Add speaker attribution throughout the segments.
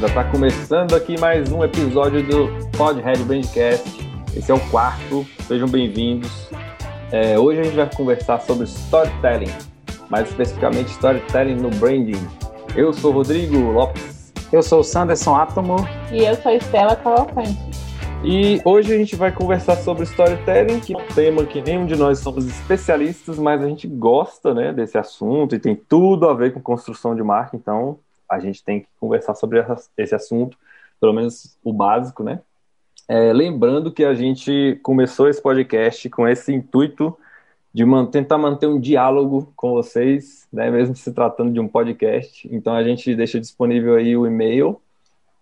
Speaker 1: Fala galera, tá começando aqui mais um episódio do Podhead Brandcast. Esse é o quarto, sejam bem-vindos. É, hoje a gente vai conversar sobre storytelling, mais especificamente storytelling no branding. Eu sou Rodrigo Lopes.
Speaker 2: Eu sou o Sanderson Átomo.
Speaker 3: E eu sou Estela Cavalcante.
Speaker 1: E hoje a gente vai conversar sobre storytelling, que é um tema que nenhum de nós somos especialistas, mas a gente gosta né, desse assunto e tem tudo a ver com construção de marca, então a gente tem que conversar sobre esse assunto, pelo menos o básico, né? É, lembrando que a gente começou esse podcast com esse intuito de man tentar manter um diálogo com vocês, né, mesmo se tratando de um podcast. Então a gente deixa disponível aí o e-mail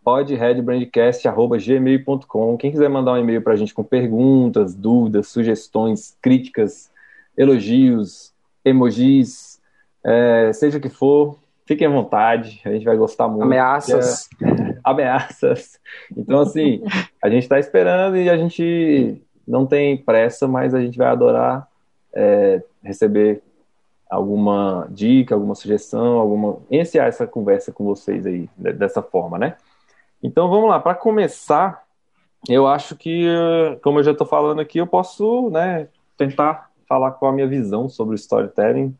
Speaker 1: podheadbrandcast.gmail.com. Quem quiser mandar um e-mail para a gente com perguntas, dúvidas, sugestões, críticas, elogios, emojis, é, seja o que for, Fiquem à vontade, a gente vai gostar muito.
Speaker 2: Ameaças.
Speaker 1: É, ameaças. Então, assim, a gente está esperando e a gente não tem pressa, mas a gente vai adorar é, receber alguma dica, alguma sugestão, alguma. iniciar essa conversa com vocês aí, dessa forma, né? Então, vamos lá. Para começar, eu acho que, como eu já estou falando aqui, eu posso né, tentar falar com a minha visão sobre o storytelling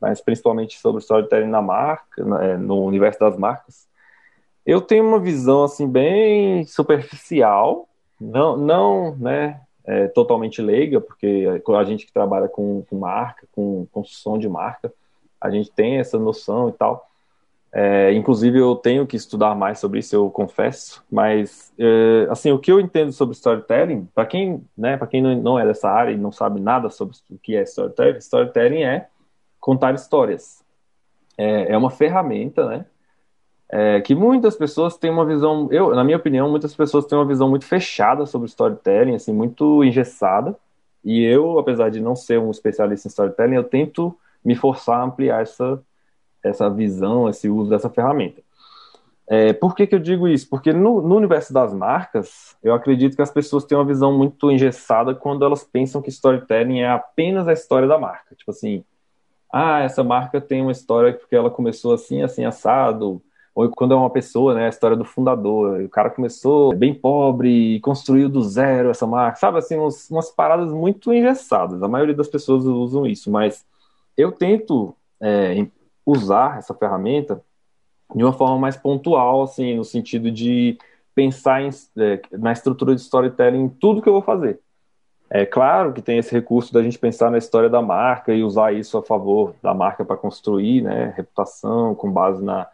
Speaker 1: mas principalmente sobre storytelling na marca, é, no universo das marcas. Eu tenho uma visão assim bem superficial, não, não, né, é, totalmente leiga, porque a gente que trabalha com, com marca, com construção de marca, a gente tem essa noção e tal. É, inclusive eu tenho que estudar mais sobre isso, eu confesso. Mas é, assim, o que eu entendo sobre storytelling, para quem, né, para quem não é dessa área e não sabe nada sobre o que é storytelling, storytelling é contar histórias. É, é uma ferramenta, né? É, que muitas pessoas têm uma visão, eu, na minha opinião, muitas pessoas têm uma visão muito fechada sobre storytelling, assim, muito engessada. E eu, apesar de não ser um especialista em storytelling, eu tento me forçar a ampliar essa, essa visão, esse uso dessa ferramenta. É, por que, que eu digo isso? Porque no, no, universo das marcas, eu acredito que as pessoas têm uma visão muito engessada quando elas pensam que storytelling é apenas a história da marca. Tipo assim, ah, essa marca tem uma história porque ela começou assim, assim, assado, ou quando é uma pessoa, né, a história do fundador, o cara começou bem pobre e construiu do zero essa marca, sabe, assim, umas, umas paradas muito engessadas, a maioria das pessoas usam isso, mas eu tento é, usar essa ferramenta de uma forma mais pontual, assim, no sentido de pensar em, é, na estrutura de storytelling em tudo que eu vou fazer. É claro que tem esse recurso da gente pensar na história da marca e usar isso a favor da marca para construir né, reputação com base na,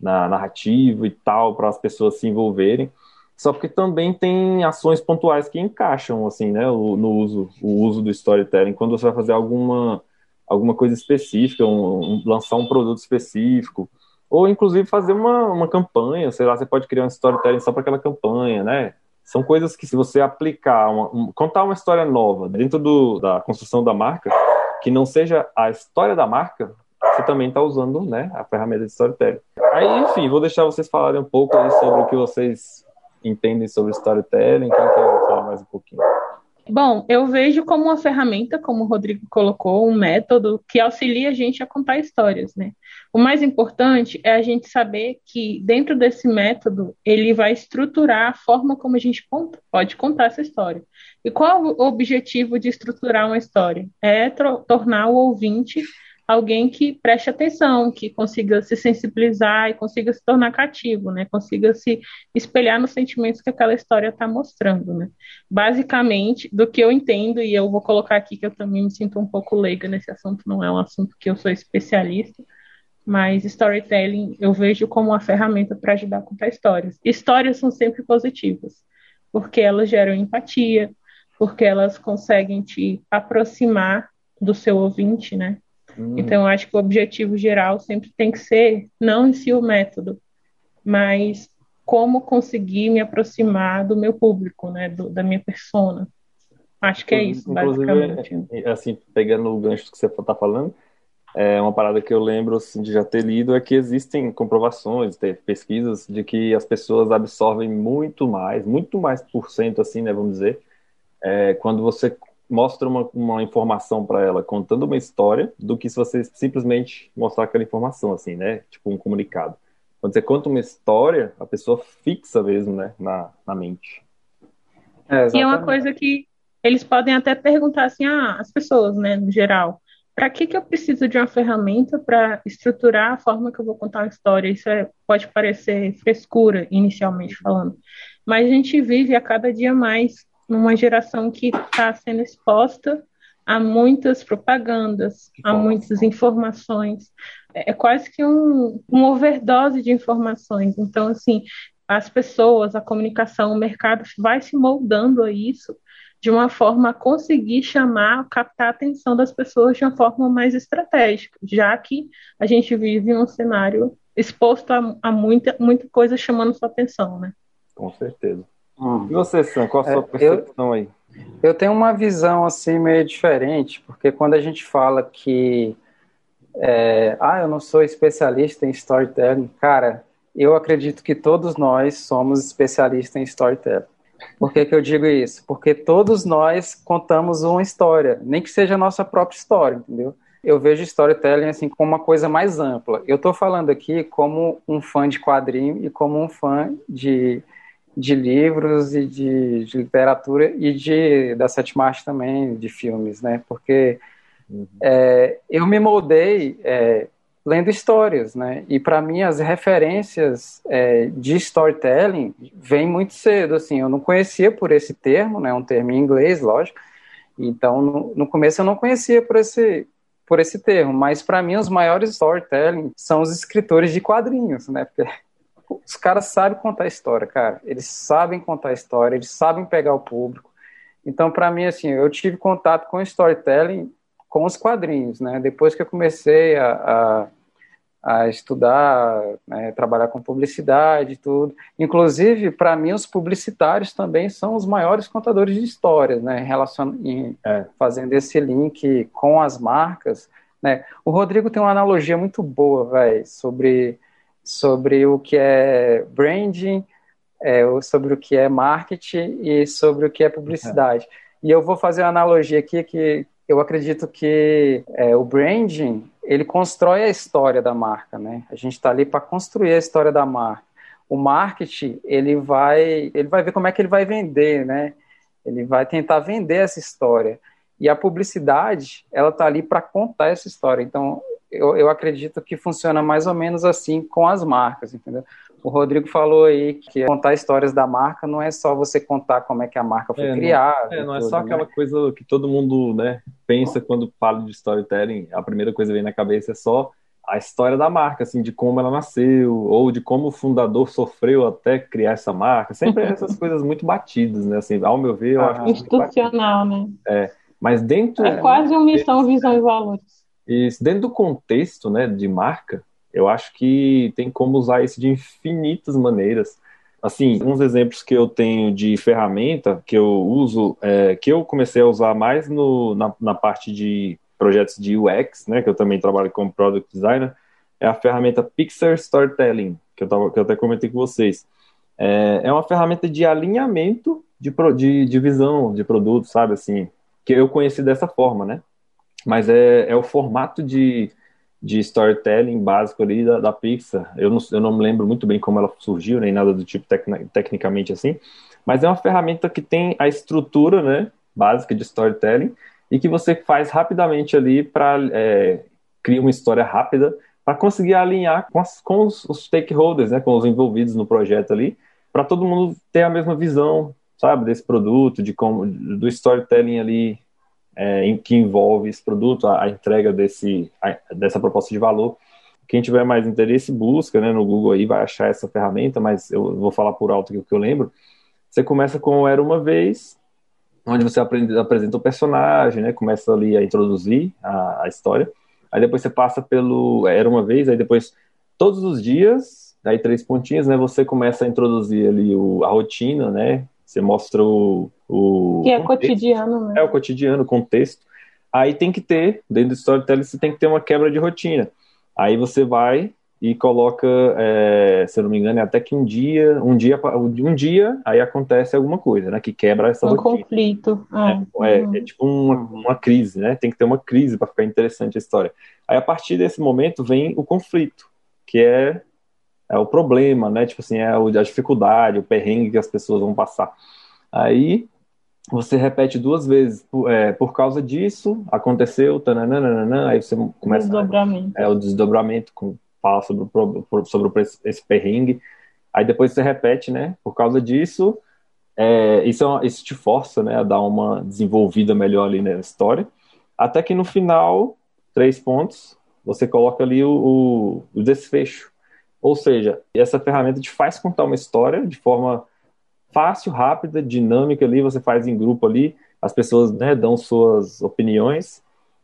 Speaker 1: na narrativa e tal, para as pessoas se envolverem. Só porque também tem ações pontuais que encaixam assim, né, no uso, o uso do storytelling. Quando você vai fazer alguma, alguma coisa específica, um, um, lançar um produto específico, ou inclusive fazer uma, uma campanha, sei lá, você pode criar um storytelling só para aquela campanha, né? São coisas que, se você aplicar, uma, um, contar uma história nova dentro do, da construção da marca, que não seja a história da marca, você também está usando né, a ferramenta de storytelling. Aí, enfim, vou deixar vocês falarem um pouco sobre o que vocês entendem sobre storytelling. Quem quer falar mais um pouquinho?
Speaker 3: Bom, eu vejo como uma ferramenta, como o Rodrigo colocou, um método que auxilia a gente a contar histórias, né? O mais importante é a gente saber que dentro desse método ele vai estruturar a forma como a gente pode contar essa história. E qual o objetivo de estruturar uma história? É tornar o ouvinte alguém que preste atenção, que consiga se sensibilizar e consiga se tornar cativo, né? Consiga se espelhar nos sentimentos que aquela história está mostrando, né? Basicamente, do que eu entendo, e eu vou colocar aqui que eu também me sinto um pouco leiga nesse assunto, não é um assunto que eu sou especialista, mas storytelling eu vejo como uma ferramenta para ajudar a contar histórias. Histórias são sempre positivas, porque elas geram empatia, porque elas conseguem te aproximar do seu ouvinte, né? Hum. Então, eu acho que o objetivo geral sempre tem que ser, não em si o método, mas como conseguir me aproximar do meu público, né, do, da minha persona. Acho que é isso, Inclusive, basicamente.
Speaker 1: É, assim, pegando o gancho que você está falando, é uma parada que eu lembro assim, de já ter lido é que existem comprovações, pesquisas de que as pessoas absorvem muito mais, muito mais por cento, assim, né, vamos dizer, é, quando você mostra uma, uma informação para ela contando uma história do que se você simplesmente mostrar aquela informação, assim, né? Tipo um comunicado. quando você conta uma história, a pessoa fixa mesmo, né, na, na mente.
Speaker 3: É, e é uma coisa que eles podem até perguntar assim, ah, as pessoas, né, no geral, para que, que eu preciso de uma ferramenta para estruturar a forma que eu vou contar uma história? Isso é, pode parecer frescura, inicialmente falando, mas a gente vive a cada dia mais numa geração que está sendo exposta a muitas propagandas, a muitas informações. É, é quase que um, uma overdose de informações. Então, assim, as pessoas, a comunicação, o mercado vai se moldando a isso de uma forma a conseguir chamar, captar a atenção das pessoas de uma forma mais estratégica, já que a gente vive um cenário exposto a, a muita, muita coisa chamando sua atenção, né?
Speaker 1: Com certeza. Hum. E você, Sam, qual a sua é, percepção
Speaker 2: eu,
Speaker 1: aí?
Speaker 2: Eu tenho uma visão assim meio diferente, porque quando a gente fala que é, ah, eu não sou especialista em storytelling, cara, eu acredito que todos nós somos especialistas em storytelling. Por que, que eu digo isso? Porque todos nós contamos uma história, nem que seja a nossa própria história, entendeu? Eu vejo storytelling assim como uma coisa mais ampla. Eu estou falando aqui como um fã de quadrinho e como um fã de, de livros e de, de literatura e de da sétima arte também, de filmes, né? Porque uhum. é, eu me moldei é, lendo histórias, né? E para mim as referências é, de storytelling vêm muito cedo, assim. Eu não conhecia por esse termo, né? Um termo em inglês, lógico. Então no, no começo eu não conhecia por esse por esse termo, mas para mim os maiores storytelling são os escritores de quadrinhos, né? Porque os caras sabem contar história, cara. Eles sabem contar história, eles sabem pegar o público. Então, para mim, assim, eu tive contato com storytelling com os quadrinhos, né? Depois que eu comecei a, a, a estudar, né, trabalhar com publicidade e tudo. Inclusive, para mim, os publicitários também são os maiores contadores de histórias, né? Relacion... Em, é. Fazendo esse link com as marcas, né? O Rodrigo tem uma analogia muito boa, velho, sobre, sobre o que é branding, é, sobre o que é marketing e sobre o que é publicidade. E eu vou fazer uma analogia aqui que, eu acredito que é, o branding ele constrói a história da marca, né? A gente está ali para construir a história da marca. O marketing ele vai ele vai ver como é que ele vai vender, né? Ele vai tentar vender essa história. E a publicidade ela está ali para contar essa história. Então eu, eu acredito que funciona mais ou menos assim com as marcas, entendeu? O Rodrigo falou aí que contar histórias da marca não é só você contar como é que a marca foi é, criada.
Speaker 1: Não, é, não é só aquela né? coisa que todo mundo né, pensa quando fala de storytelling. A primeira coisa que vem na cabeça é só a história da marca, assim, de como ela nasceu, ou de como o fundador sofreu até criar essa marca. Sempre essas coisas muito batidas, né? Assim, ao meu ver, eu
Speaker 3: ah, acho institucional, né?
Speaker 1: É, mas dentro
Speaker 3: é quase uma missão, visão e valores.
Speaker 1: Isso, dentro do contexto, né, de marca, eu acho que tem como usar isso de infinitas maneiras. Assim, uns exemplos que eu tenho de ferramenta que eu uso, é, que eu comecei a usar mais no, na, na parte de projetos de UX, né, que eu também trabalho como Product Designer, é a ferramenta Pixar Storytelling, que eu, tava, que eu até comentei com vocês. É, é uma ferramenta de alinhamento de, de, de visão de produto, sabe, assim, que eu conheci dessa forma, né? Mas é, é o formato de de storytelling básico ali da, da Pixar. Eu não, eu não me lembro muito bem como ela surgiu, nem nada do tipo tecn, tecnicamente assim, mas é uma ferramenta que tem a estrutura né, básica de storytelling e que você faz rapidamente ali para é, criar uma história rápida para conseguir alinhar com, as, com os, os, stakeholders, né, com os envolvidos no projeto ali, para todo mundo ter a mesma visão, sabe, desse produto, de como do storytelling ali é, em, que envolve esse produto, a, a entrega desse, a, dessa proposta de valor. Quem tiver mais interesse, busca né, no Google aí, vai achar essa ferramenta, mas eu vou falar por alto aqui o que eu lembro. Você começa com Era Uma Vez, onde você aprende, apresenta o personagem, né, começa ali a introduzir a, a história. Aí depois você passa pelo Era Uma Vez, aí depois todos os dias, aí três pontinhos, né, você começa a introduzir ali o, a rotina, né, você mostra o. o
Speaker 3: que é contexto. cotidiano, né?
Speaker 1: É o cotidiano, o contexto. Aí tem que ter, dentro do storytelling, você tem que ter uma quebra de rotina. Aí você vai e coloca, é, se eu não me engano, é até que um dia, um dia, um dia, aí acontece alguma coisa, né? Que quebra essa
Speaker 3: um
Speaker 1: rotina.
Speaker 3: Um conflito.
Speaker 1: Ah, é, é, é, tipo uma, uma crise, né? Tem que ter uma crise para ficar interessante a história. Aí a partir desse momento vem o conflito, que é é o problema, né? Tipo assim, é a dificuldade, o perrengue que as pessoas vão passar. Aí você repete duas vezes, por, é, por causa disso, aconteceu, tananana, aí você começa.
Speaker 3: Desdobramento.
Speaker 1: É, o desdobramento, com, fala sobre, o, sobre esse perrengue. Aí depois você repete, né? Por causa disso, é, isso, é isso te força, né? A dar uma desenvolvida melhor ali na história. Até que no final, três pontos, você coloca ali o, o, o desfecho. Ou seja, essa ferramenta te faz contar uma história de forma fácil, rápida, dinâmica ali, você faz em grupo ali, as pessoas né, dão suas opiniões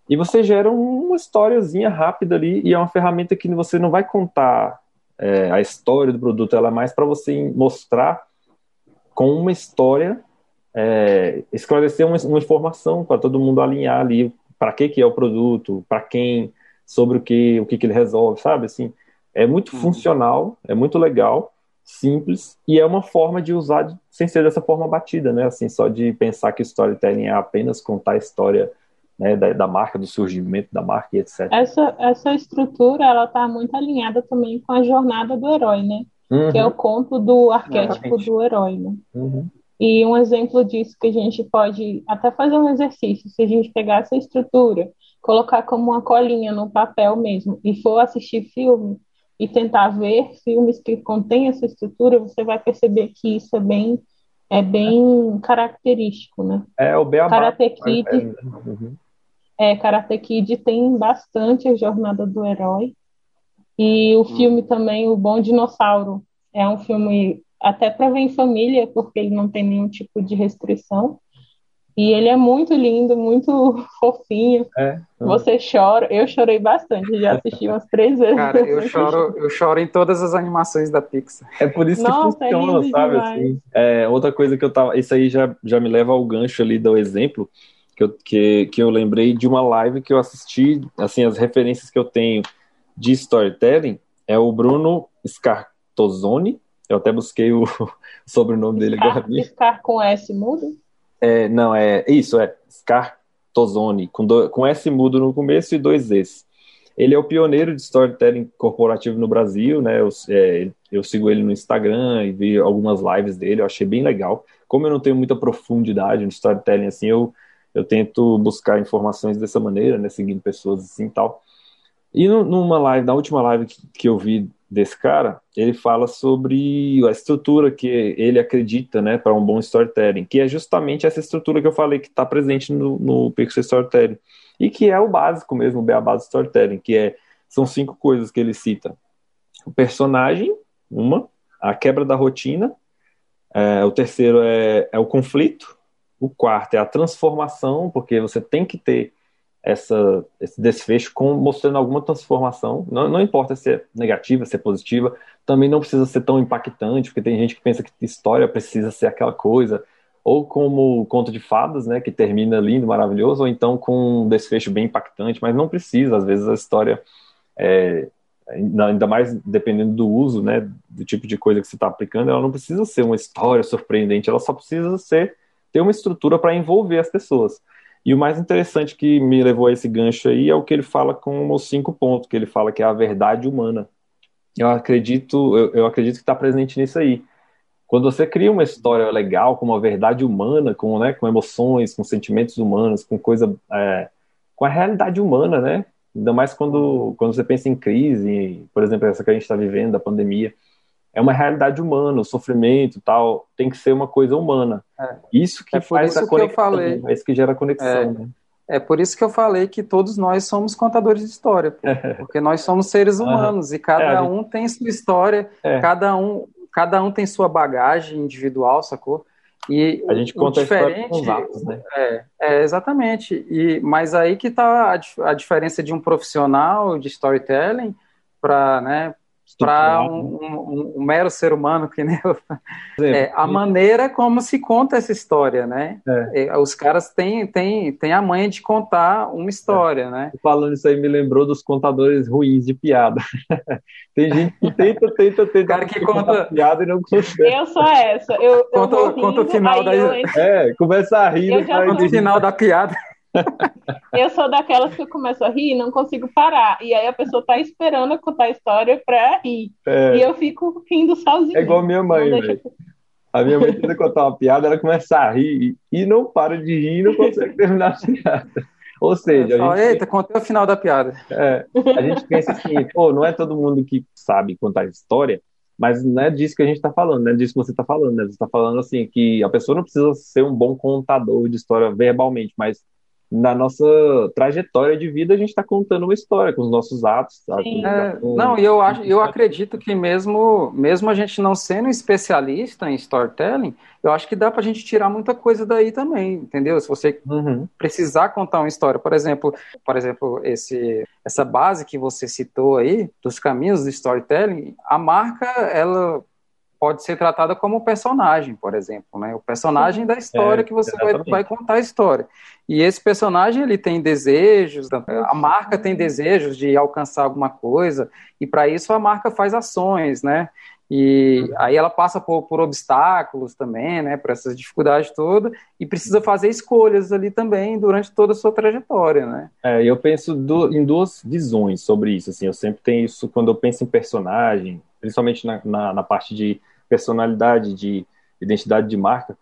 Speaker 1: e você gera uma historiazinha rápida ali e é uma ferramenta que você não vai contar é, a história do produto, ela é mais para você mostrar com uma história, é, esclarecer uma, uma informação para todo mundo alinhar ali para que que é o produto, para quem, sobre o que, o que que ele resolve, sabe? Assim, é muito uhum. funcional, é muito legal simples e é uma forma de usar sem ser dessa forma batida, né? Assim, só de pensar que storytelling é apenas contar a história né, da, da, marca, do surgimento da marca e etc.
Speaker 3: Essa, essa estrutura, ela está muito alinhada também com a jornada do herói, né? Uhum. Que é o conto do arquétipo Exatamente. do herói, né? Uhum. E um exemplo disso que a gente pode até fazer um exercício, se a gente pegar essa estrutura, colocar como uma colinha no papel mesmo e for assistir filme, e tentar ver filmes que contêm essa estrutura, você vai perceber que isso é bem é bem característico, né?
Speaker 1: É o Beabá.
Speaker 3: Karate Kid, uhum. é, Karate Kid tem bastante a jornada do herói. E o uhum. filme também, O Bom Dinossauro, é um filme até para ver em família, porque ele não tem nenhum tipo de restrição. E ele é muito lindo, muito fofinho. É. Você chora, eu chorei bastante, já assisti umas três vezes.
Speaker 2: Cara, eu choro, eu choro em todas as animações da Pixar.
Speaker 1: É por isso Nossa, que é funciona, é sabe? Assim, é, outra coisa que eu tava. Isso aí já, já me leva ao gancho ali do exemplo. Que eu, que, que eu lembrei de uma live que eu assisti, assim, as referências que eu tenho de storytelling é o Bruno Scartozoni, eu até busquei o sobrenome dele
Speaker 3: Scar, agora. Scar com S mudo?
Speaker 1: É, não, é isso, é Scartozone, com, do, com S mudo no começo e dois Es. Ele é o pioneiro de storytelling corporativo no Brasil, né? Eu, é, eu sigo ele no Instagram e vi algumas lives dele, eu achei bem legal. Como eu não tenho muita profundidade no storytelling, assim, eu, eu tento buscar informações dessa maneira, né? Seguindo pessoas assim e tal. E numa live, na última live que, que eu vi desse cara, ele fala sobre a estrutura que ele acredita, né, para um bom storytelling, que é justamente essa estrutura que eu falei que está presente no, no Pixel Storytelling e que é o básico mesmo, o beabá do storytelling, que é são cinco coisas que ele cita: o personagem, uma, a quebra da rotina, é, o terceiro é, é o conflito, o quarto é a transformação, porque você tem que ter essa, esse desfecho com, mostrando alguma transformação. Não, não importa se é negativa, se é positiva, também não precisa ser tão impactante, porque tem gente que pensa que história precisa ser aquela coisa, ou como conto de fadas, né, que termina lindo, maravilhoso, ou então com um desfecho bem impactante, mas não precisa, às vezes a história é, ainda mais dependendo do uso, né, do tipo de coisa que você está aplicando, ela não precisa ser uma história surpreendente, ela só precisa ser ter uma estrutura para envolver as pessoas. E o mais interessante que me levou a esse gancho aí é o que ele fala com os cinco pontos, que ele fala que é a verdade humana. Eu acredito, eu, eu acredito que está presente nisso aí. Quando você cria uma história legal, com uma verdade humana, com, né, com emoções, com sentimentos humanos, com coisa, é, com a realidade humana, né? Ainda mais quando, quando você pensa em crise, por exemplo, essa que a gente está vivendo, da pandemia é uma realidade humana, o sofrimento tal, tem que ser uma coisa humana. É. Isso que é faz isso a conexão, que eu falei. é isso que gera conexão. É, né?
Speaker 2: é por isso que eu falei que todos nós somos contadores de história, porque nós somos seres humanos e cada é, um tem sua história, é. cada um cada um tem sua bagagem individual, sacou?
Speaker 1: E a gente conta diferente, com os atos, né?
Speaker 2: É, é, exatamente. E mas aí que está a, a diferença de um profissional de storytelling para né, para um, um, um, mero ser humano que nem eu. É, a maneira como se conta essa história, né? É. é. Os caras têm, têm, têm a manha de contar uma história, é. né?
Speaker 1: Falando isso aí me lembrou dos contadores ruins de piada. Tem gente que tenta, tenta, tenta.
Speaker 2: cara que conta
Speaker 1: piada e não consegue.
Speaker 3: Eu sou essa. Eu,
Speaker 2: conta,
Speaker 3: eu
Speaker 2: conta o final da.
Speaker 1: É, começa a rir.
Speaker 2: Conta o final da piada.
Speaker 3: Eu sou daquelas que eu começo a rir e não consigo parar. E aí a pessoa tá esperando eu contar a história pra rir. É. E eu fico rindo sozinha.
Speaker 1: É igual a minha mãe, velho. A minha mãe tenta contar uma piada, ela começa a rir e não para de rir e não consegue terminar a piada. Ou seja,
Speaker 2: a gente... eita, contei o final da piada.
Speaker 1: É, a gente pensa assim, pô, não é todo mundo que sabe contar história, mas não é disso que a gente está falando, não é disso que você está falando, né? Você está falando assim que a pessoa não precisa ser um bom contador de história verbalmente, mas na nossa trajetória de vida a gente está contando uma história com os nossos atos.
Speaker 2: É, não, e eu acho, eu acredito que mesmo, mesmo a gente não sendo especialista em storytelling, eu acho que dá para a gente tirar muita coisa daí também, entendeu? Se você uhum. precisar contar uma história, por exemplo, por exemplo, esse, essa base que você citou aí dos caminhos do storytelling, a marca ela pode ser tratada como personagem, por exemplo, né? O personagem da história é, que você vai, vai, contar a história. E esse personagem ele tem desejos, a marca tem desejos de alcançar alguma coisa e para isso a marca faz ações, né? E aí ela passa por, por obstáculos também, né? Por essas dificuldades todas e precisa fazer escolhas ali também durante toda a sua trajetória, né?
Speaker 1: É, eu penso do, em duas visões sobre isso. Assim, eu sempre tenho isso quando eu penso em personagem, principalmente na, na, na parte de personalidade, de identidade de marca,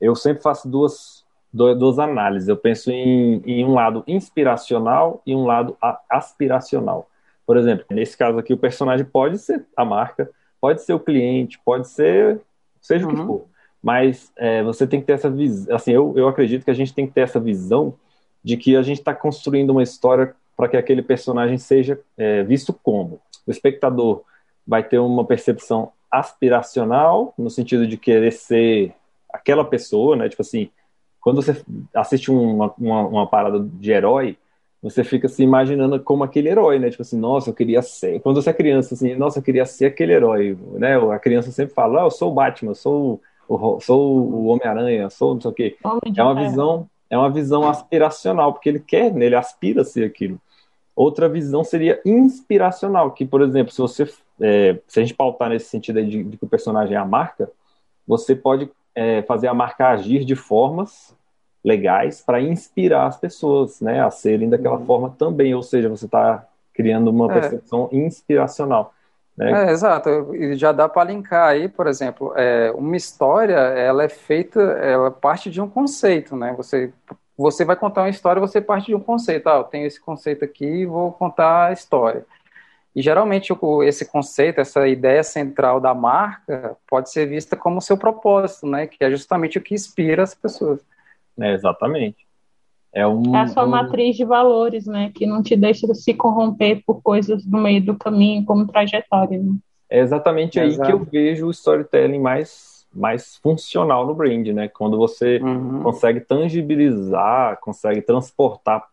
Speaker 1: eu sempre faço duas, duas análises. Eu penso em, em um lado inspiracional e um lado aspiracional. Por exemplo, nesse caso aqui, o personagem pode ser a marca, pode ser o cliente, pode ser seja uhum. o que uhum. for. Mas é, você tem que ter essa visão. Assim, eu, eu acredito que a gente tem que ter essa visão de que a gente está construindo uma história para que aquele personagem seja é, visto como. O espectador vai ter uma percepção aspiracional, no sentido de querer ser aquela pessoa, né? Tipo assim, quando você assiste uma, uma, uma, parada de herói, você fica se imaginando como aquele herói, né? Tipo assim, nossa, eu queria ser. Quando você é criança, assim, nossa, eu queria ser aquele herói, né? A criança sempre fala, ah, eu sou o Batman, eu sou o, sou o Homem-Aranha, sou não sei o quê. É uma visão, é uma visão aspiracional, porque ele quer, né? ele aspira a ser aquilo. Outra visão seria inspiracional, que, por exemplo, se você é, se a gente pautar nesse sentido de, de, que o personagem é a marca, você pode é, fazer a marca agir de formas legais para inspirar as pessoas, né, a serem daquela uhum. forma também. Ou seja, você está criando uma é. percepção inspiracional. Né?
Speaker 2: É, exato, e já dá para linkar aí, por exemplo, é, uma história, ela é feita, ela parte de um conceito, né? Você, você vai contar uma história, você parte de um conceito. Ah, eu tenho esse conceito aqui e vou contar a história. E geralmente esse conceito, essa ideia central da marca pode ser vista como seu propósito, né? Que é justamente o que inspira as pessoas.
Speaker 1: É, exatamente. É, um,
Speaker 3: é a sua um... matriz de valores, né? Que não te deixa se corromper por coisas no meio do caminho, como trajetória. Né?
Speaker 1: É exatamente aí Exato. que eu vejo o storytelling mais, mais funcional no brand, né? Quando você uhum. consegue tangibilizar, consegue transportar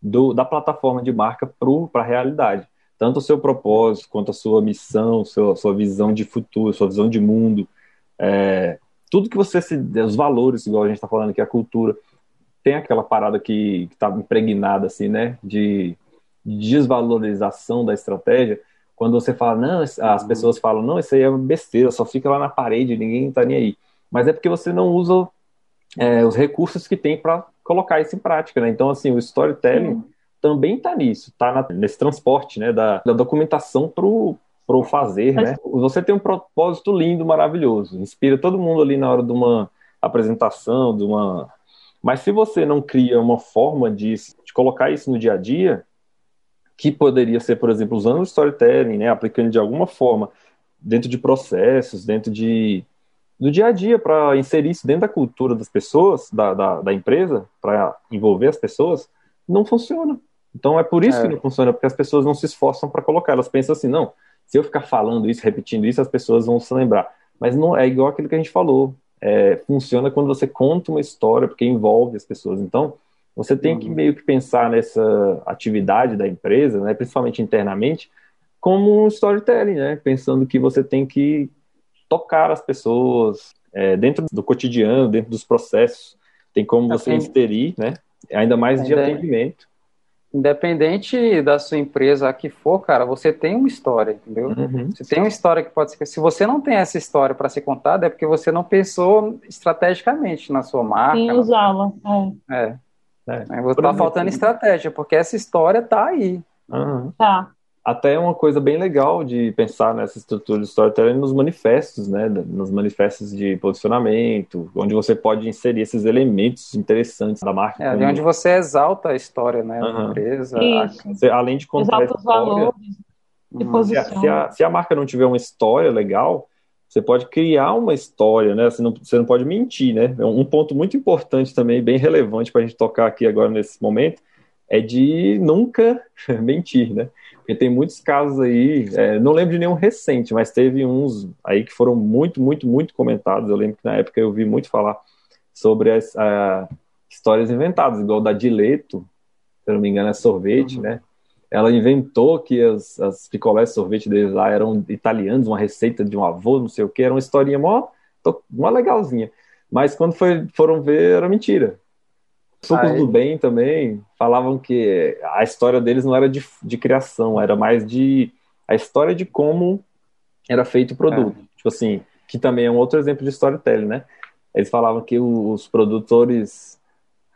Speaker 1: do, da plataforma de marca para a realidade tanto o seu propósito quanto a sua missão, sua, sua visão de futuro, sua visão de mundo, é, tudo que você se, os valores, igual a gente está falando aqui, a cultura, tem aquela parada que está impregnada assim, né, de, de desvalorização da estratégia. Quando você fala, não, as uhum. pessoas falam, não, isso aí é besteira, só fica lá na parede, ninguém está nem aí. Mas é porque você não usa é, os recursos que tem para colocar isso em prática, né? Então, assim, o storytelling também está nisso, está nesse transporte, né, da, da documentação para o fazer, né? Você tem um propósito lindo, maravilhoso, inspira todo mundo ali na hora de uma apresentação, de uma... Mas se você não cria uma forma de, de colocar isso no dia a dia, que poderia ser, por exemplo, usando o storytelling, né, aplicando de alguma forma dentro de processos, dentro de do dia a dia para inserir isso dentro da cultura das pessoas, da, da, da empresa, para envolver as pessoas, não funciona. Então é por isso é. que não funciona, porque as pessoas não se esforçam para colocar. Elas pensam assim, não, se eu ficar falando isso, repetindo isso, as pessoas vão se lembrar. Mas não é igual aquilo que a gente falou. É, funciona quando você conta uma história, porque envolve as pessoas. Então, você tem uhum. que meio que pensar nessa atividade da empresa, né, principalmente internamente, como um storytelling, né? Pensando que você tem que tocar as pessoas é, dentro do cotidiano, dentro dos processos. Tem como você inserir, né? Ainda mais de atendimento
Speaker 2: independente da sua empresa que for, cara, você tem uma história, entendeu? Uhum. Você tem uma história que pode ser. Se você não tem essa história para ser contada, é porque você não pensou estrategicamente na sua marca.
Speaker 3: Em usá-la.
Speaker 2: É. é. É. Tá faltando estratégia, porque essa história tá aí.
Speaker 1: Uhum.
Speaker 3: Tá
Speaker 1: até uma coisa bem legal de pensar nessa estrutura de storytelling nos manifestos, né, nos manifestos de posicionamento, onde você pode inserir esses elementos interessantes da marca.
Speaker 2: É, onde você exalta a história, né, uhum. da empresa.
Speaker 1: Você, além de contar exalta os valores
Speaker 3: uhum. se, a,
Speaker 1: se, a, se a marca não tiver uma história legal, você pode criar uma história, né? Você não, você não pode mentir, né? É um ponto muito importante também, bem relevante para a gente tocar aqui agora nesse momento, é de nunca mentir, né? Porque tem muitos casos aí, é, não lembro de nenhum recente, mas teve uns aí que foram muito, muito, muito comentados. Eu lembro que na época eu vi muito falar sobre as a, histórias inventadas, igual da Dileto, se eu não me engano, é sorvete, uhum. né? Ela inventou que as, as picolés de sorvete deles lá eram italianos, uma receita de um avô, não sei o que, era uma historinha mó, mó legalzinha. Mas quando foi, foram ver, era mentira. Sucos do Bem também falavam que a história deles não era de, de criação, era mais de a história de como era feito o produto. É. Tipo assim, que também é um outro exemplo de storytelling, né? Eles falavam que os produtores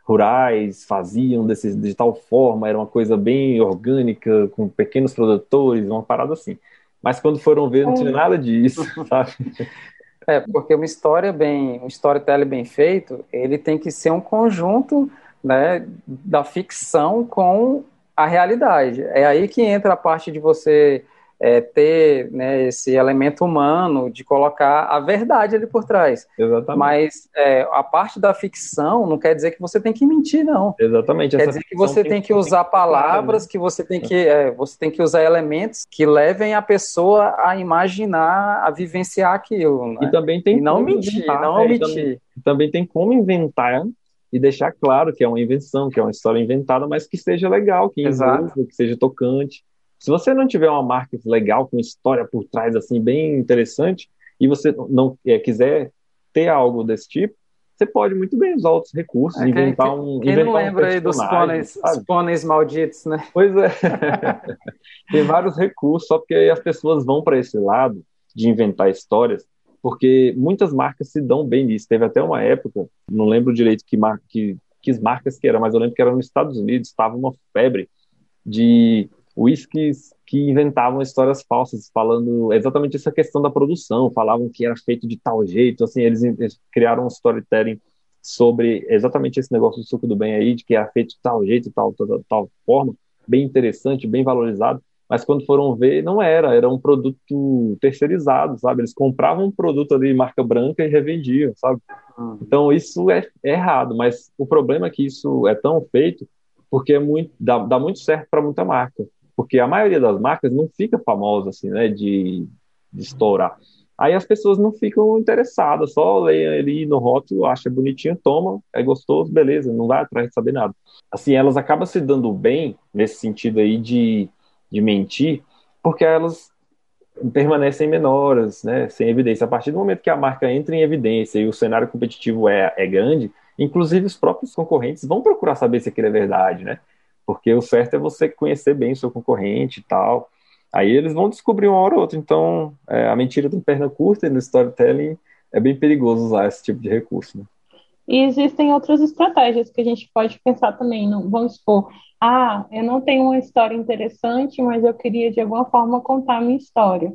Speaker 1: rurais faziam desse, de tal forma, era uma coisa bem orgânica, com pequenos produtores, uma parada assim. Mas quando foram ver, não tinha é. nada disso, sabe?
Speaker 2: É, porque uma história bem, um storytelling bem feito, ele tem que ser um conjunto né, da ficção com a realidade. É aí que entra a parte de você é, ter né, esse elemento humano, de colocar a verdade ali por trás.
Speaker 1: Exatamente.
Speaker 2: Mas é, a parte da ficção não quer dizer que você tem que mentir, não.
Speaker 1: Exatamente.
Speaker 2: Quer dizer que você tem, tem que usar palavras, que você tem que, é, você tem que usar elementos que levem a pessoa a imaginar, a vivenciar aquilo. Né?
Speaker 1: E também tem
Speaker 2: e não mentir, inventar, não
Speaker 1: é,
Speaker 2: omitir.
Speaker 1: Também, também tem como inventar e deixar claro que é uma invenção, que é uma história inventada, mas que seja legal, que envolva, que seja tocante. Se você não tiver uma marca legal, com história por trás, assim, bem interessante, e você não é, quiser ter algo desse tipo, você pode muito bem usar outros recursos, é, inventar quem, um.
Speaker 2: Quem
Speaker 1: inventar
Speaker 2: não lembra um aí dos pôneis, pôneis malditos, né?
Speaker 1: Pois é. Tem vários recursos, só porque as pessoas vão para esse lado de inventar histórias, porque muitas marcas se dão bem nisso. Teve até uma época, não lembro direito que, mar, que, que marcas que era, mas eu lembro que era nos Estados Unidos, estava uma febre de whiskies que inventavam histórias falsas, falando exatamente essa questão da produção, falavam que era feito de tal jeito, assim, eles, eles criaram um storytelling sobre exatamente esse negócio do suco do bem aí, de que era feito de tal jeito, tal, tal, tal forma, bem interessante, bem valorizado, mas quando foram ver, não era, era um produto terceirizado, sabe? Eles compravam um produto ali, marca branca, e revendiam, sabe? Uhum. Então isso é, é, errado, mas o problema é que isso é tão feito porque é muito, dá, dá muito certo para muita marca porque a maioria das marcas não fica famosa assim, né, de, de estourar. Aí as pessoas não ficam interessadas, só leem ali no rótulo, acha bonitinho, toma, é gostoso, beleza, não vai atrás de saber nada. Assim, elas acabam se dando bem nesse sentido aí de, de mentir, porque elas permanecem menores, né, sem evidência. A partir do momento que a marca entra em evidência e o cenário competitivo é, é grande, inclusive os próprios concorrentes vão procurar saber se aquilo é verdade, né? Porque o certo é você conhecer bem o seu concorrente e tal. Aí eles vão descobrir uma hora ou outra. Então, é, a mentira tem perna curta e no storytelling é bem perigoso usar esse tipo de recurso. Né?
Speaker 3: E existem outras estratégias que a gente pode pensar também. Não, vamos supor, ah, eu não tenho uma história interessante, mas eu queria de alguma forma contar a minha história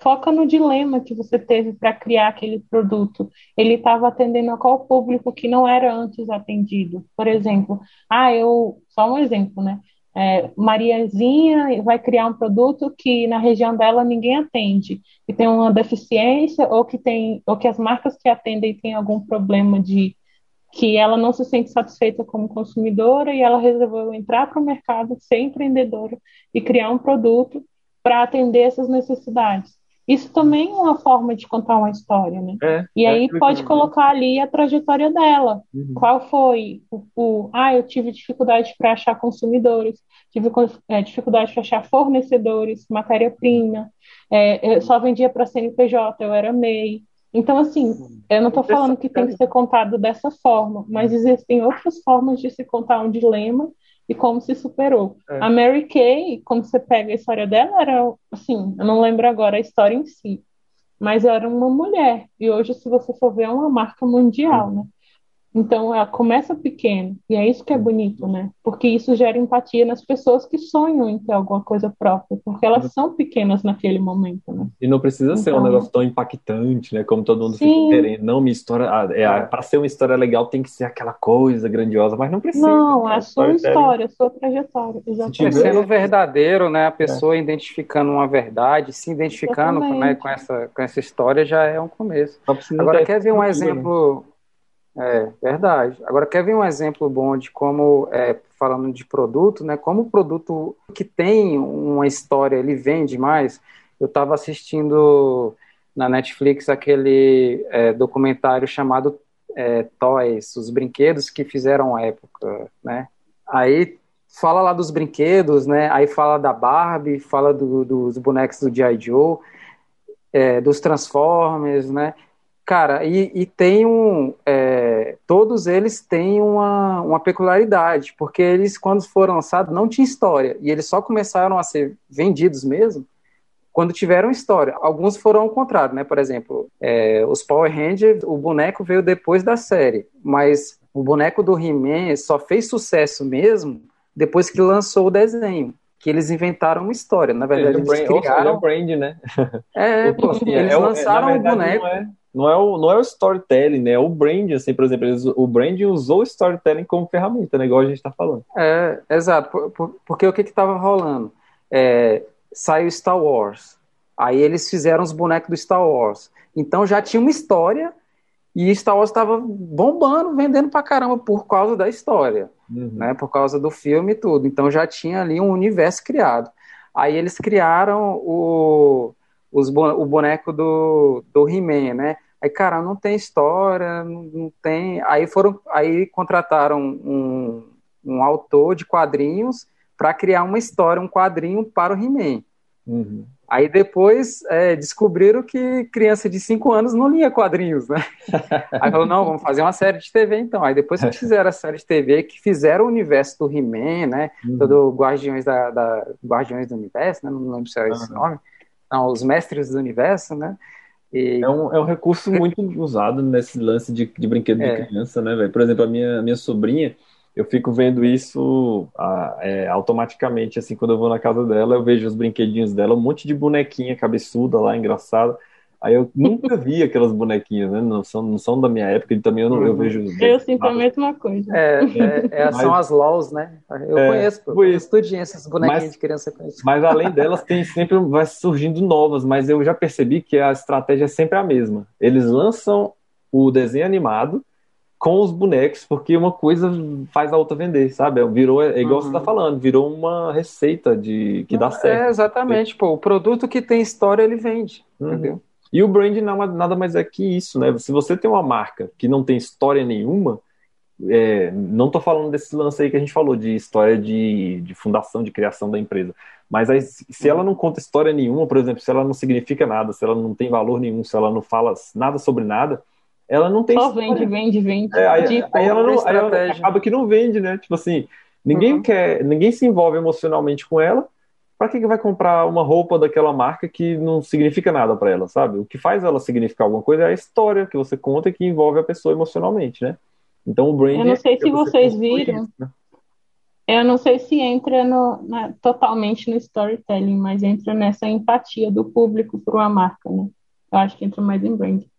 Speaker 3: foca no dilema que você teve para criar aquele produto. Ele estava atendendo a qual público que não era antes atendido. Por exemplo, ah, eu só um exemplo, né? É, Mariazinha vai criar um produto que na região dela ninguém atende, que tem uma deficiência ou que tem ou que as marcas que atendem têm algum problema de que ela não se sente satisfeita como consumidora e ela resolveu entrar para o mercado, ser empreendedora e criar um produto para atender essas necessidades. Isso também é uma forma de contar uma história, né? É, e aí é pode colocar ali a trajetória dela. Uhum. Qual foi o, o, Ah, eu tive dificuldade para achar consumidores, tive é, dificuldade para achar fornecedores, matéria-prima, é, eu só vendia para CNPJ, eu era MEI. Então, assim, eu não estou falando que tem que ser contado dessa forma, mas existem outras formas de se contar um dilema e como se superou. É. A Mary Kay, quando você pega a história dela, era assim, eu não lembro agora a história em si, mas era uma mulher. E hoje, se você for ver, é uma marca mundial, né? Então, ela começa pequeno, e é isso que é bonito, né? Porque isso gera empatia nas pessoas que sonham em ter alguma coisa própria, porque elas são pequenas naquele momento, né?
Speaker 1: E não precisa então, ser um então, negócio tão impactante, né? Como todo mundo sim. fica querendo. Não, minha história, ah, é, é. para ser uma história legal tem que ser aquela coisa grandiosa, mas não precisa.
Speaker 3: Não, né? é a sua história, a sua trajetória. Exatamente.
Speaker 2: É sendo verdadeiro, né? A pessoa é. identificando uma verdade, se identificando né, com, essa, com essa história já é um começo. Agora, quer ver um exemplo é, verdade. Agora, quer ver um exemplo bom de como, é, falando de produto, né? Como o produto que tem uma história, ele vende mais. Eu estava assistindo na Netflix aquele é, documentário chamado é, Toys, os brinquedos que fizeram época, né? Aí fala lá dos brinquedos, né? Aí fala da Barbie, fala do, dos bonecos do G.I. Joe, é, dos Transformers, né? Cara, e, e tem um. É, todos eles têm uma, uma peculiaridade, porque eles, quando foram lançados, não tinha história. E eles só começaram a ser vendidos mesmo quando tiveram história. Alguns foram ao contrário, né? Por exemplo, é, os Power Rangers, o boneco veio depois da série, mas o boneco do He-Man só fez sucesso mesmo depois que lançou o desenho. Que eles inventaram uma história. Na verdade, eles,
Speaker 1: eles criaram. o brand, né?
Speaker 2: É, pô, assim, eles é, lançaram o boneco.
Speaker 1: Não é o, não é o storytelling, né? É o brand, assim, por exemplo, eles, o brand usou o storytelling como ferramenta, né? Igual a gente está falando.
Speaker 2: É, exato. Por, por, porque o que estava rolando? É, saiu Star Wars. Aí eles fizeram os bonecos do Star Wars. Então já tinha uma história e Star Wars estava bombando, vendendo pra caramba por causa da história, uhum. né? Por causa do filme e tudo. Então já tinha ali um universo criado. Aí eles criaram o os, o boneco do, do He-Man, né? Aí, cara, não tem história, não, não, tem. Aí foram, aí contrataram um, um autor de quadrinhos para criar uma história, um quadrinho para o He-Man. Uhum. Aí depois é, descobriram que criança de 5 anos não lia quadrinhos, né? Aí falou, não, vamos fazer uma série de TV então. Aí depois que fizeram a série de TV, que fizeram o universo do He-Man, né? Uhum. Todo Guardiões da, da, Guardiões do Universo, né? Não lembro se era uhum. esse nome os mestres do universo, né?
Speaker 1: E... É, um, é um recurso muito usado nesse lance de, de brinquedo é. de criança, né, velho? Por exemplo, a minha, minha sobrinha, eu fico vendo isso ah, é, automaticamente, assim, quando eu vou na casa dela, eu vejo os brinquedinhos dela, um monte de bonequinha cabeçuda lá, engraçada. Aí eu nunca vi aquelas bonequinhas, né? Não são, não são da minha época, e também eu, não, eu uhum. vejo.
Speaker 3: Eu sinto a mesma coisa.
Speaker 2: É, é, é mas, são as LOLs, né? Eu é, conheço, eu estudei essas bonequinhas mas, de criança. Conheço.
Speaker 1: Mas além delas, tem sempre vai surgindo novas, mas eu já percebi que a estratégia é sempre a mesma. Eles lançam o desenho animado com os bonecos, porque uma coisa faz a outra vender, sabe? Virou, é igual uhum. você tá falando, virou uma receita de que dá certo.
Speaker 2: É, exatamente, pô. O produto que tem história, ele vende, uhum. entendeu?
Speaker 1: E o brand não, nada mais é que isso, né? Se você tem uma marca que não tem história nenhuma, é, não estou falando desse lance aí que a gente falou, de história de, de fundação, de criação da empresa. Mas aí, se ela não conta história nenhuma, por exemplo, se ela não significa nada, se ela não tem valor nenhum, se ela não fala nada sobre nada, ela não tem.
Speaker 3: Só história. vende, vende, vende.
Speaker 1: É, aí, aí, ela não, aí ela acaba que não vende, né? Tipo assim, ninguém uhum. quer, ninguém se envolve emocionalmente com ela para que, que vai comprar uma roupa daquela marca que não significa nada para ela, sabe? O que faz ela significar alguma coisa é a história que você conta e que envolve a pessoa emocionalmente, né? Então o branding.
Speaker 3: Eu não sei se vocês viram. Isso, né? Eu não sei se entra no, na, totalmente no storytelling, mas entra nessa empatia do público para uma marca, né? Eu acho que entra mais em branding.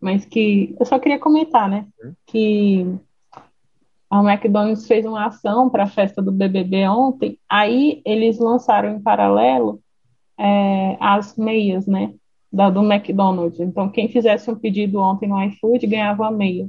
Speaker 3: Mas que eu só queria comentar, né? Hum? Que a McDonald's fez uma ação para a festa do BBB ontem, aí eles lançaram em paralelo é, as meias, né, da, do McDonald's. Então, quem fizesse um pedido ontem no iFood ganhava a meia.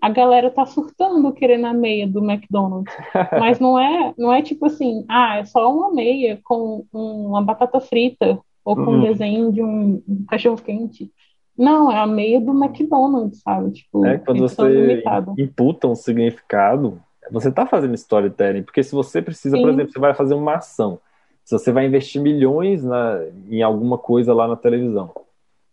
Speaker 3: A galera tá surtando querendo a meia do McDonald's, mas não é, não é tipo assim, ah, é só uma meia com uma batata frita ou com uhum. um desenho de um, um cachorro quente. Não, é a meia do McDonald's, sabe? Tipo,
Speaker 1: é, quando você imputa um significado, você está fazendo storytelling, porque se você precisa, Sim. por exemplo, você vai fazer uma ação, se você vai investir milhões na, em alguma coisa lá na televisão,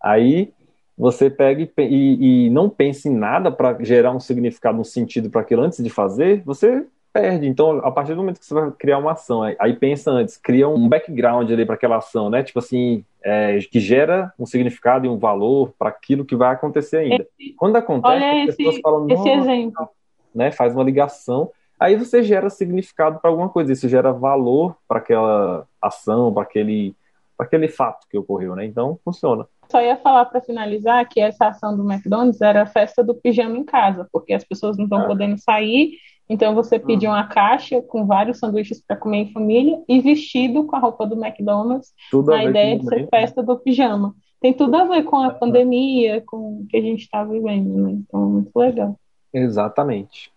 Speaker 1: aí você pega e, e, e não pensa em nada para gerar um significado, um sentido para aquilo antes de fazer, você perde. Então, a partir do momento que você vai criar uma ação, aí, aí pensa antes, cria um background ali para aquela ação, né? Tipo assim, é, que gera um significado e um valor para aquilo que vai acontecer ainda. Esse, Quando acontece,
Speaker 3: as pessoas esse, falam, esse exemplo.
Speaker 1: Né, faz uma ligação, aí você gera significado para alguma coisa, isso gera valor para aquela ação, para aquele, aquele fato que ocorreu, né? Então, funciona.
Speaker 3: Só ia falar para finalizar que essa ação do McDonald's era a festa do pijama em casa, porque as pessoas não estão ah. podendo sair então você pede uma caixa com vários sanduíches para comer em família e vestido com a roupa do McDonald's, tudo na ideia de ser festa do pijama. Tem tudo a ver com a pandemia, com o que a gente está vivendo, né? Então, é muito legal.
Speaker 1: Exatamente.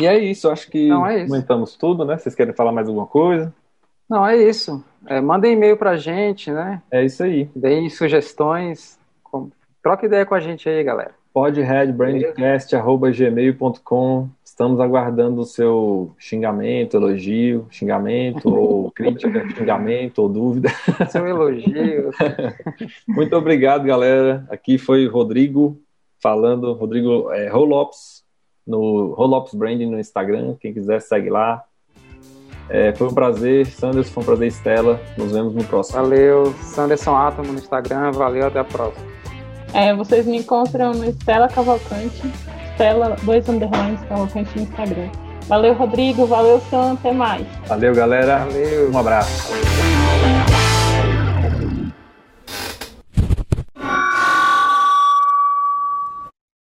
Speaker 1: E é isso, acho que Não, é comentamos tudo, né? Vocês querem falar mais alguma coisa?
Speaker 2: Não, é isso. É, mandem e-mail pra gente, né?
Speaker 1: É isso aí.
Speaker 2: Deem sugestões. Com... Troca ideia com a gente aí, galera.
Speaker 1: podheadbrandcast.gmail.com Estamos aguardando o seu xingamento, elogio, xingamento ou crítica, xingamento ou dúvida.
Speaker 2: Seu elogio.
Speaker 1: Muito obrigado, galera. Aqui foi Rodrigo falando, Rodrigo é, Rolops, no Rolops Branding no Instagram. Quem quiser, segue lá. É, foi um prazer, Sanderson, foi um prazer, Estela. Nos vemos no próximo.
Speaker 2: Valeu, Sanderson Átomo no Instagram. Valeu, até a próxima.
Speaker 3: É, vocês me encontram no Estela Cavalcante Estela, dois underlines, Cavalcante no Instagram. Valeu, Rodrigo. Valeu, Sam. Até mais.
Speaker 1: Valeu, galera.
Speaker 2: Valeu.
Speaker 1: Um abraço.